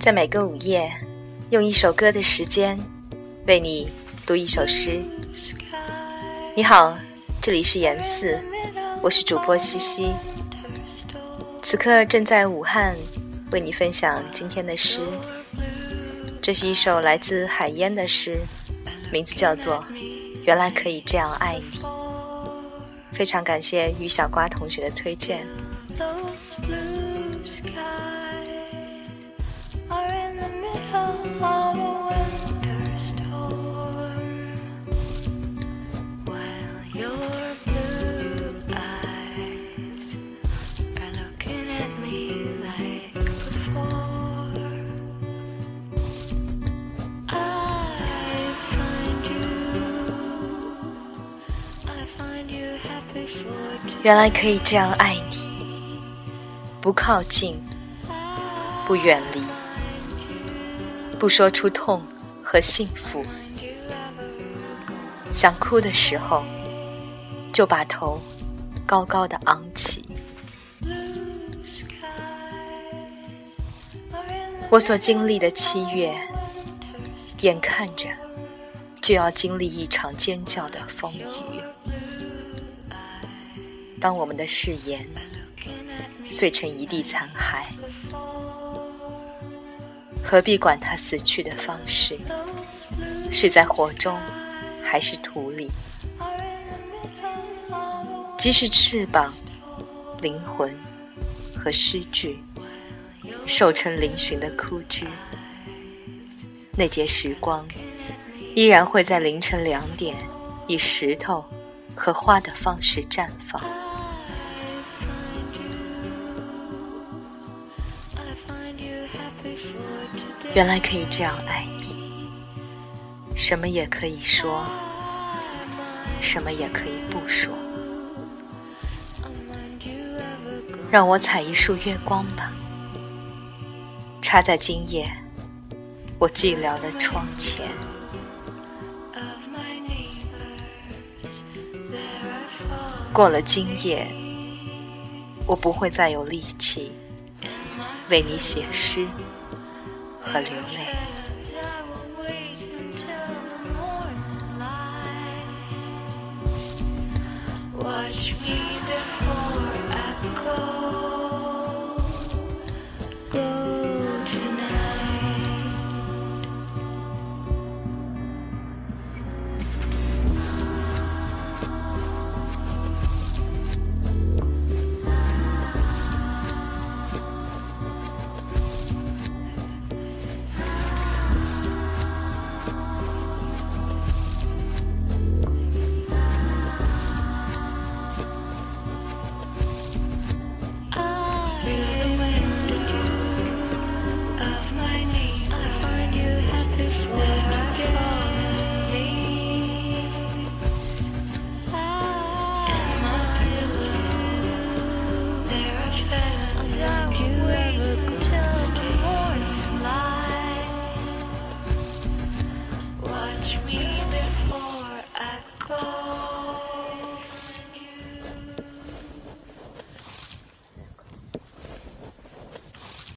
在每个午夜，用一首歌的时间，为你读一首诗。你好，这里是言四，我是主播西西，此刻正在武汉为你分享今天的诗。这是一首来自海烟的诗，名字叫做《原来可以这样爱你》。非常感谢于小瓜同学的推荐。原来可以这样爱你，不靠近，不远离，不说出痛和幸福。想哭的时候，就把头高高的昂起。我所经历的七月，眼看着就要经历一场尖叫的风雨。当我们的誓言碎成一地残骸，何必管它死去的方式是在火中还是土里？即使翅膀、灵魂和诗句瘦成嶙峋的枯枝，那节时光依然会在凌晨两点以石头和花的方式绽放。原来可以这样爱你，什么也可以说，什么也可以不说。让我采一束月光吧，插在今夜我寂寥的窗前。过了今夜，我不会再有力气为你写诗和流泪。